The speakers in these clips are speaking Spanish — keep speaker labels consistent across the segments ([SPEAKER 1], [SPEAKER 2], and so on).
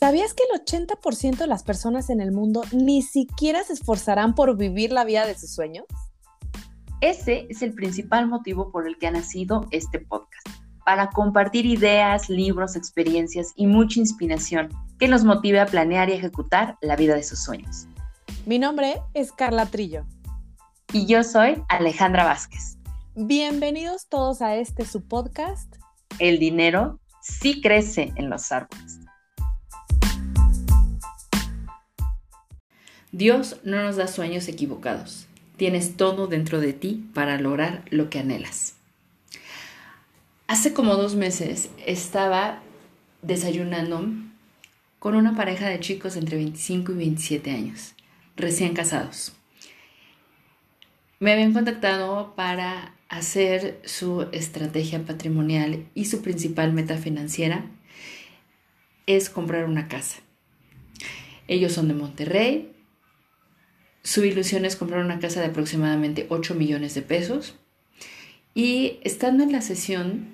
[SPEAKER 1] ¿Sabías que el 80% de las personas en el mundo ni siquiera se esforzarán por vivir la vida de sus sueños?
[SPEAKER 2] Ese es el principal motivo por el que ha nacido este podcast, para compartir ideas, libros, experiencias y mucha inspiración que nos motive a planear y ejecutar la vida de sus sueños.
[SPEAKER 1] Mi nombre es Carla Trillo.
[SPEAKER 2] Y yo soy Alejandra Vázquez.
[SPEAKER 1] Bienvenidos todos a este su podcast.
[SPEAKER 2] El dinero sí crece en los árboles. Dios no nos da sueños equivocados. Tienes todo dentro de ti para lograr lo que anhelas. Hace como dos meses estaba desayunando con una pareja de chicos entre 25 y 27 años, recién casados. Me habían contactado para hacer su estrategia patrimonial y su principal meta financiera es comprar una casa. Ellos son de Monterrey, su ilusión es comprar una casa de aproximadamente 8 millones de pesos. Y estando en la sesión,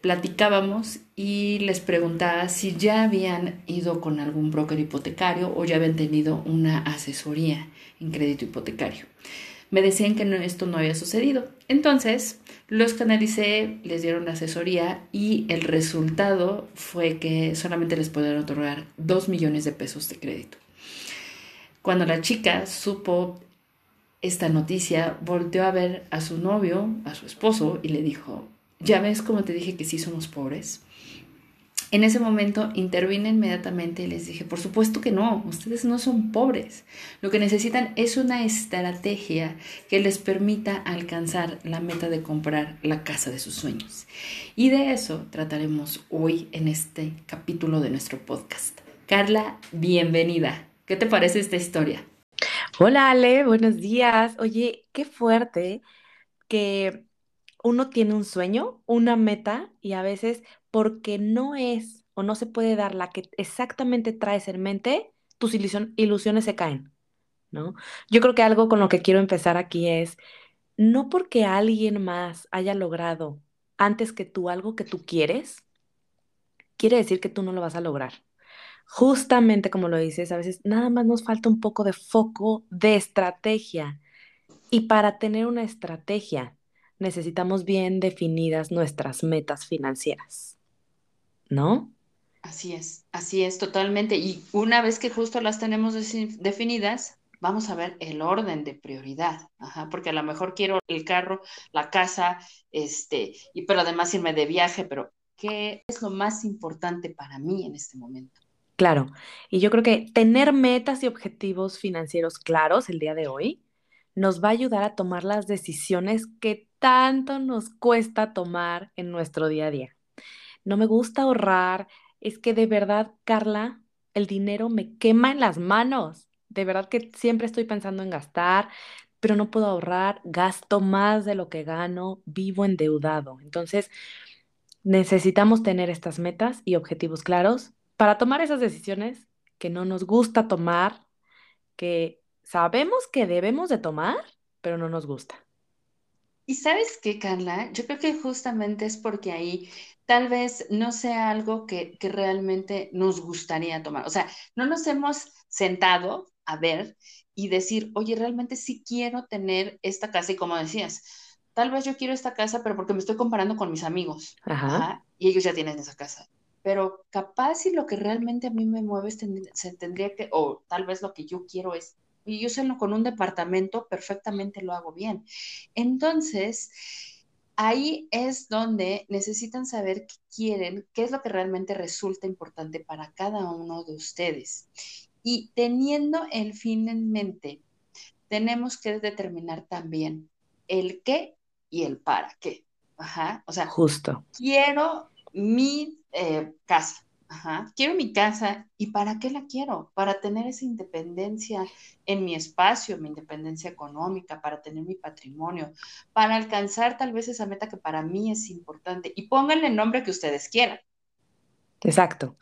[SPEAKER 2] platicábamos y les preguntaba si ya habían ido con algún broker hipotecario o ya habían tenido una asesoría en crédito hipotecario. Me decían que esto no había sucedido. Entonces, los canalicé, les dieron la asesoría y el resultado fue que solamente les pudieron otorgar 2 millones de pesos de crédito. Cuando la chica supo esta noticia, volteó a ver a su novio, a su esposo, y le dijo, ¿ya ves cómo te dije que sí somos pobres? En ese momento intervine inmediatamente y les dije, por supuesto que no, ustedes no son pobres. Lo que necesitan es una estrategia que les permita alcanzar la meta de comprar la casa de sus sueños. Y de eso trataremos hoy en este capítulo de nuestro podcast. Carla, bienvenida. ¿Qué te parece esta historia?
[SPEAKER 1] Hola Ale, buenos días. Oye, qué fuerte que uno tiene un sueño, una meta y a veces porque no es o no se puede dar la que exactamente traes en mente, tus ilusiones se caen, ¿no? Yo creo que algo con lo que quiero empezar aquí es, no porque alguien más haya logrado antes que tú algo que tú quieres, quiere decir que tú no lo vas a lograr justamente como lo dices, a veces nada más nos falta un poco de foco, de estrategia. Y para tener una estrategia necesitamos bien definidas nuestras metas financieras, ¿no?
[SPEAKER 2] Así es, así es, totalmente. Y una vez que justo las tenemos definidas, vamos a ver el orden de prioridad, porque a lo mejor quiero el carro, la casa, este, y pero además irme de viaje, pero ¿qué es lo más importante para mí en este momento?
[SPEAKER 1] Claro, y yo creo que tener metas y objetivos financieros claros el día de hoy nos va a ayudar a tomar las decisiones que tanto nos cuesta tomar en nuestro día a día. No me gusta ahorrar, es que de verdad, Carla, el dinero me quema en las manos. De verdad que siempre estoy pensando en gastar, pero no puedo ahorrar, gasto más de lo que gano, vivo endeudado. Entonces, necesitamos tener estas metas y objetivos claros para tomar esas decisiones que no nos gusta tomar, que sabemos que debemos de tomar, pero no nos gusta.
[SPEAKER 2] Y sabes qué, Carla, yo creo que justamente es porque ahí tal vez no sea algo que, que realmente nos gustaría tomar. O sea, no nos hemos sentado a ver y decir, oye, realmente sí quiero tener esta casa. Y como decías, tal vez yo quiero esta casa, pero porque me estoy comparando con mis amigos. Ajá. y ellos ya tienen esa casa pero capaz si lo que realmente a mí me mueve se tendría que, o tal vez lo que yo quiero es, y yo solo con un departamento perfectamente lo hago bien. Entonces, ahí es donde necesitan saber qué quieren, qué es lo que realmente resulta importante para cada uno de ustedes. Y teniendo el fin en mente, tenemos que determinar también el qué y el para qué. Ajá, o sea,
[SPEAKER 1] justo.
[SPEAKER 2] Quiero mi eh, casa. Quiero mi casa. ¿Y para qué la quiero? Para tener esa independencia en mi espacio, mi independencia económica, para tener mi patrimonio, para alcanzar tal vez esa meta que para mí es importante. Y pónganle el nombre que ustedes quieran.
[SPEAKER 1] Exacto.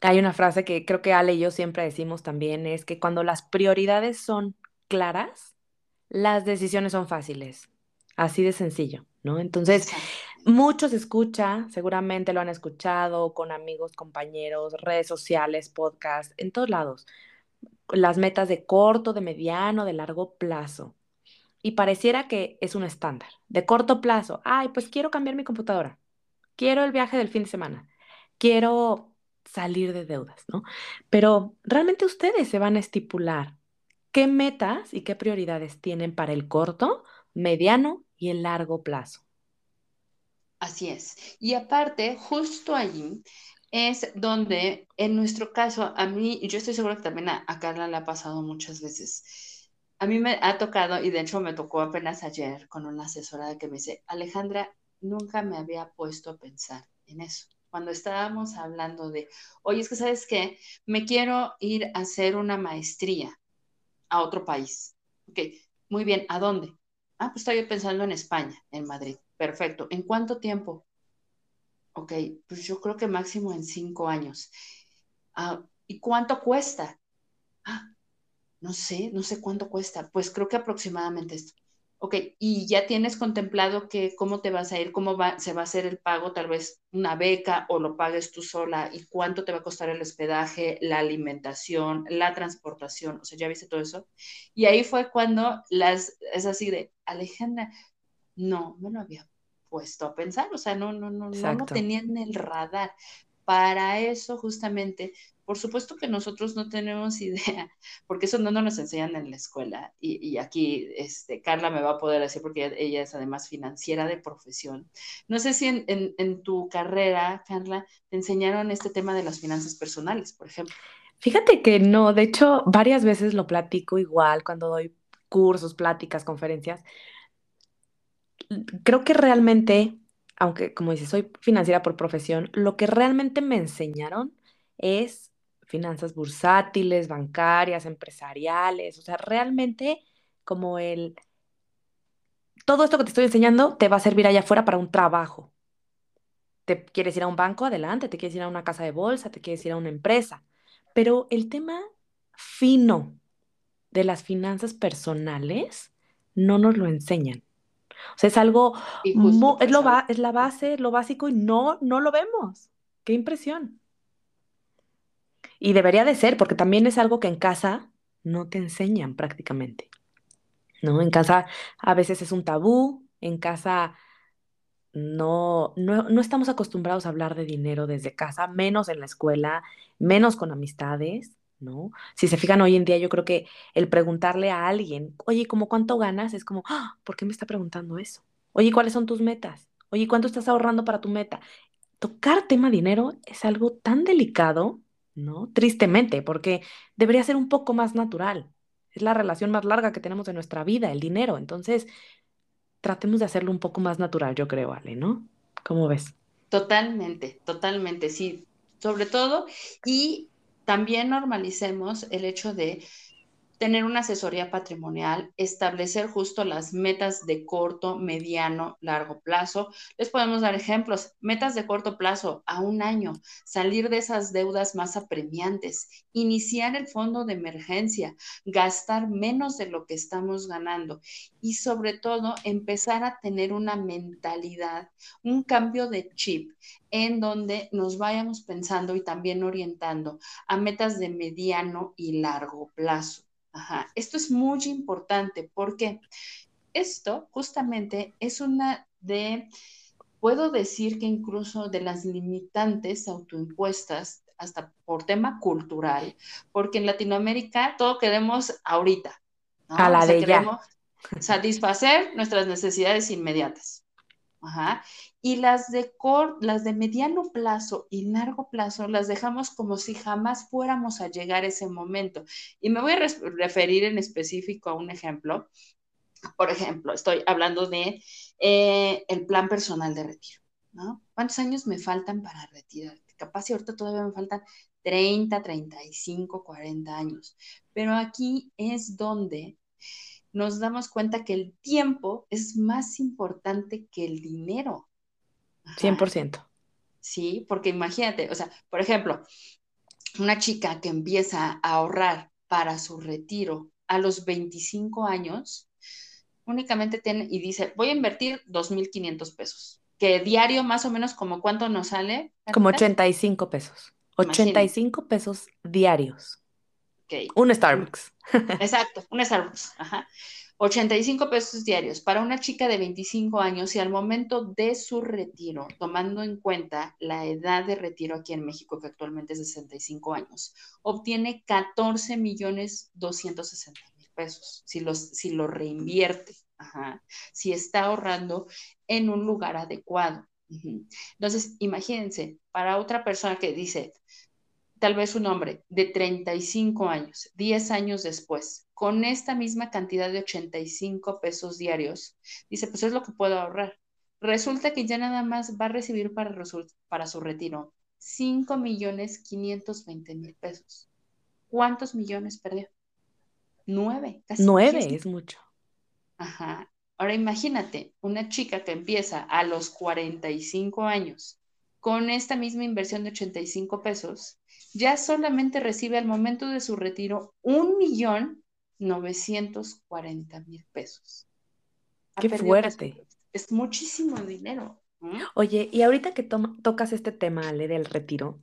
[SPEAKER 1] Hay una frase que creo que Ale y yo siempre decimos también, es que cuando las prioridades son claras, las decisiones son fáciles. Así de sencillo, ¿no? Entonces, Muchos escucha, seguramente lo han escuchado con amigos, compañeros, redes sociales, podcast, en todos lados. Las metas de corto, de mediano, de largo plazo. Y pareciera que es un estándar. De corto plazo, ay, pues quiero cambiar mi computadora. Quiero el viaje del fin de semana. Quiero salir de deudas, ¿no? Pero realmente ustedes se van a estipular qué metas y qué prioridades tienen para el corto, mediano y el largo plazo.
[SPEAKER 2] Así es. Y aparte, justo allí es donde, en nuestro caso, a mí, yo estoy segura que también a, a, Carla le ha pasado muchas veces, a mí me ha tocado, y de hecho me tocó apenas ayer con una asesora que me dice, Alejandra, nunca me había puesto a pensar en eso. Cuando estábamos hablando de, oye, es que sabes qué, me quiero ir a hacer una maestría a otro país. Ok, muy bien, ¿a dónde? Ah, pues estoy pensando en España, en Madrid. Perfecto. ¿En cuánto tiempo? Ok, pues yo creo que máximo en cinco años. Ah, ¿Y cuánto cuesta? Ah, no sé, no sé cuánto cuesta. Pues creo que aproximadamente esto. Ok, y ya tienes contemplado que cómo te vas a ir, cómo va, se va a hacer el pago, tal vez una beca o lo pagues tú sola y cuánto te va a costar el hospedaje, la alimentación, la transportación, o sea, ya viste todo eso. Y ahí fue cuando las, es así de, Alejandra, no, me lo había puesto a pensar, o sea, no, no, no, no lo tenía en el radar. Para eso, justamente, por supuesto que nosotros no tenemos idea, porque eso no nos enseñan en la escuela. Y, aquí este, Carla me va a poder decir, porque ella es además financiera de profesión. No sé si en, en tu carrera, Carla, te enseñaron este tema de las finanzas personales, por ejemplo.
[SPEAKER 1] Fíjate que no, de hecho, varias veces lo platico igual cuando doy cursos, pláticas, conferencias, creo que realmente, aunque como dices, soy financiera por profesión, lo que realmente me enseñaron es finanzas bursátiles, bancarias, empresariales, o sea, realmente como el... Todo esto que te estoy enseñando te va a servir allá afuera para un trabajo. Te quieres ir a un banco, adelante, te quieres ir a una casa de bolsa, te quieres ir a una empresa. Pero el tema fino de las finanzas personales no nos lo enseñan. O sea, es algo, es, lo es la base, lo básico y no, no lo vemos. Qué impresión. Y debería de ser, porque también es algo que en casa no te enseñan prácticamente. ¿No? En casa a veces es un tabú, en casa no, no, no estamos acostumbrados a hablar de dinero desde casa, menos en la escuela, menos con amistades. ¿No? Si se fijan hoy en día, yo creo que el preguntarle a alguien, oye, ¿cómo cuánto ganas? Es como, ah, ¿por qué me está preguntando eso? Oye, ¿cuáles son tus metas? Oye, ¿cuánto estás ahorrando para tu meta? Tocar tema dinero es algo tan delicado, ¿no? Tristemente, porque debería ser un poco más natural. Es la relación más larga que tenemos en nuestra vida, el dinero. Entonces, tratemos de hacerlo un poco más natural, yo creo, Ale, ¿no? ¿Cómo ves?
[SPEAKER 2] Totalmente, totalmente, sí. Sobre todo, y también normalicemos el hecho de tener una asesoría patrimonial, establecer justo las metas de corto, mediano, largo plazo. Les podemos dar ejemplos, metas de corto plazo a un año, salir de esas deudas más apremiantes, iniciar el fondo de emergencia, gastar menos de lo que estamos ganando y sobre todo empezar a tener una mentalidad, un cambio de chip en donde nos vayamos pensando y también orientando a metas de mediano y largo plazo. Ajá. Esto es muy importante porque esto justamente es una de, puedo decir que incluso de las limitantes autoimpuestas, hasta por tema cultural, porque en Latinoamérica todo queremos ahorita.
[SPEAKER 1] A la de queremos
[SPEAKER 2] satisfacer nuestras necesidades inmediatas. Ajá. Y las de, las de mediano plazo y largo plazo las dejamos como si jamás fuéramos a llegar a ese momento. Y me voy a referir en específico a un ejemplo. Por ejemplo, estoy hablando de eh, el plan personal de retiro. ¿no? ¿Cuántos años me faltan para retirar? Capaz si ahorita todavía me faltan 30, 35, 40 años. Pero aquí es donde nos damos cuenta que el tiempo es más importante que el dinero.
[SPEAKER 1] 100%.
[SPEAKER 2] Sí, porque imagínate, o sea, por ejemplo, una chica que empieza a ahorrar para su retiro a los 25 años, únicamente tiene y dice, voy a invertir 2.500 pesos, que diario más o menos como cuánto nos sale.
[SPEAKER 1] Como 85 pesos. 85 pesos diarios. Un Starbucks.
[SPEAKER 2] Exacto, un Starbucks. Ajá. 85 pesos diarios para una chica de 25 años y al momento de su retiro, tomando en cuenta la edad de retiro aquí en México, que actualmente es de 65 años, obtiene 14 millones 260 mil pesos si, los, si lo reinvierte, si está ahorrando en un lugar adecuado. Entonces, imagínense, para otra persona que dice, tal vez un hombre de 35 años, 10 años después, con esta misma cantidad de 85 pesos diarios, dice, pues es lo que puedo ahorrar. Resulta que ya nada más va a recibir para, para su retiro 5 millones 520 mil pesos. ¿Cuántos millones perdió? Nueve,
[SPEAKER 1] casi. Nueve es mucho.
[SPEAKER 2] Ajá. Ahora imagínate, una chica que empieza a los 45 años con esta misma inversión de 85 pesos, ya solamente recibe al momento de su retiro un millón 940 mil pesos.
[SPEAKER 1] Qué fuerte.
[SPEAKER 2] Es muchísimo dinero.
[SPEAKER 1] Oye, y ahorita que tocas este tema, Ale, del retiro,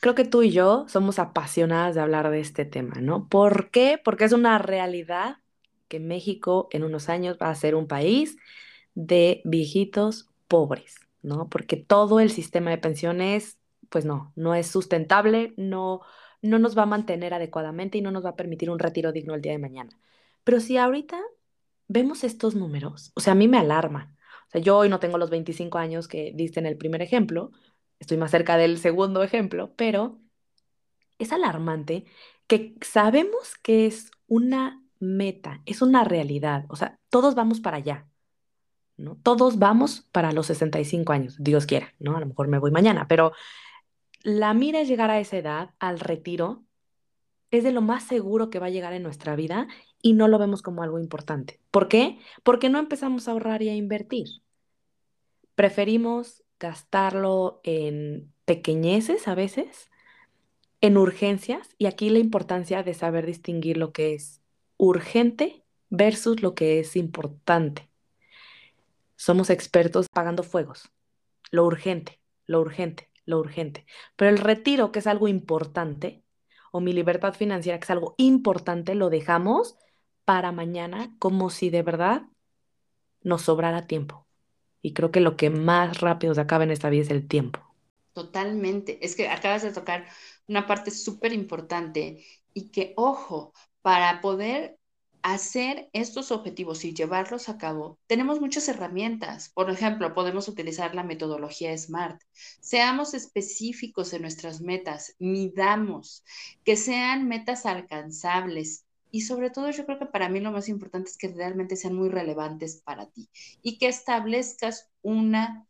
[SPEAKER 1] creo que tú y yo somos apasionadas de hablar de este tema, ¿no? ¿Por qué? Porque es una realidad que México en unos años va a ser un país de viejitos pobres. ¿no? Porque todo el sistema de pensiones, pues no, no es sustentable, no, no nos va a mantener adecuadamente y no nos va a permitir un retiro digno el día de mañana. Pero si ahorita vemos estos números, o sea, a mí me alarma. O sea, yo hoy no tengo los 25 años que diste en el primer ejemplo, estoy más cerca del segundo ejemplo, pero es alarmante que sabemos que es una meta, es una realidad, o sea, todos vamos para allá, ¿no? Todos vamos para los 65 años, Dios quiera, ¿no? A lo mejor me voy mañana, pero la mira es llegar a esa edad, al retiro, es de lo más seguro que va a llegar en nuestra vida y no lo vemos como algo importante. ¿Por qué? Porque no empezamos a ahorrar y a invertir. Preferimos gastarlo en pequeñeces a veces, en urgencias, y aquí la importancia de saber distinguir lo que es urgente versus lo que es importante somos expertos pagando fuegos. Lo urgente, lo urgente, lo urgente. Pero el retiro, que es algo importante, o mi libertad financiera, que es algo importante, lo dejamos para mañana como si de verdad nos sobrara tiempo. Y creo que lo que más rápido se acaba en esta vida es el tiempo.
[SPEAKER 2] Totalmente. Es que acabas de tocar una parte súper importante y que, ojo, para poder hacer estos objetivos y llevarlos a cabo, tenemos muchas herramientas. Por ejemplo, podemos utilizar la metodología SMART. Seamos específicos en nuestras metas, midamos, que sean metas alcanzables. Y sobre todo yo creo que para mí lo más importante es que realmente sean muy relevantes para ti y que establezcas una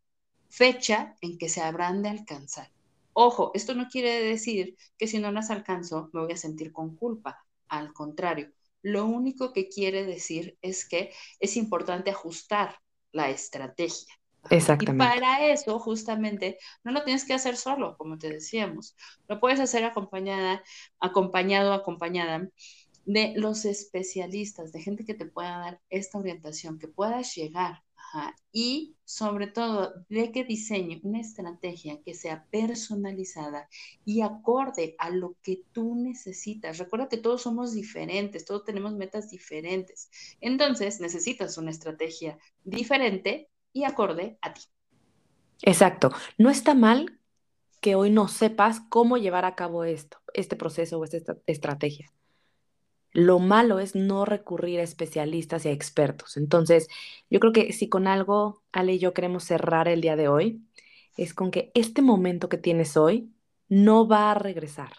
[SPEAKER 2] fecha en que se habrán de alcanzar. Ojo, esto no quiere decir que si no las alcanzo me voy a sentir con culpa. Al contrario, lo único que quiere decir es que es importante ajustar la estrategia.
[SPEAKER 1] Exactamente.
[SPEAKER 2] Y para eso, justamente, no lo tienes que hacer solo, como te decíamos. Lo puedes hacer acompañada, acompañado, acompañada de los especialistas, de gente que te pueda dar esta orientación, que puedas llegar y sobre todo, de que diseñe una estrategia que sea personalizada y acorde a lo que tú necesitas. Recuerda que todos somos diferentes, todos tenemos metas diferentes. Entonces, necesitas una estrategia diferente y acorde a ti.
[SPEAKER 1] Exacto. No está mal que hoy no sepas cómo llevar a cabo esto, este proceso o esta estrategia. Lo malo es no recurrir a especialistas y a expertos. Entonces, yo creo que si con algo Ale y yo queremos cerrar el día de hoy, es con que este momento que tienes hoy no va a regresar.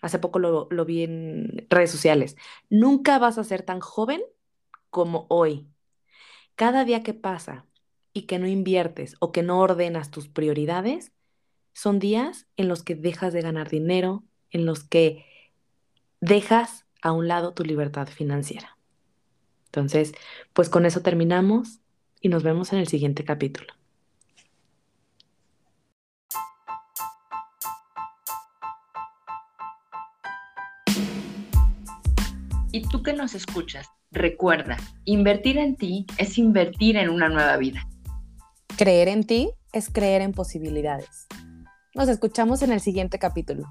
[SPEAKER 1] Hace poco lo, lo vi en redes sociales. Nunca vas a ser tan joven como hoy. Cada día que pasa y que no inviertes o que no ordenas tus prioridades, son días en los que dejas de ganar dinero, en los que dejas a un lado tu libertad financiera. Entonces, pues con eso terminamos y nos vemos en el siguiente capítulo.
[SPEAKER 2] Y tú que nos escuchas, recuerda, invertir en ti es invertir en una nueva vida.
[SPEAKER 1] Creer en ti es creer en posibilidades. Nos escuchamos en el siguiente capítulo.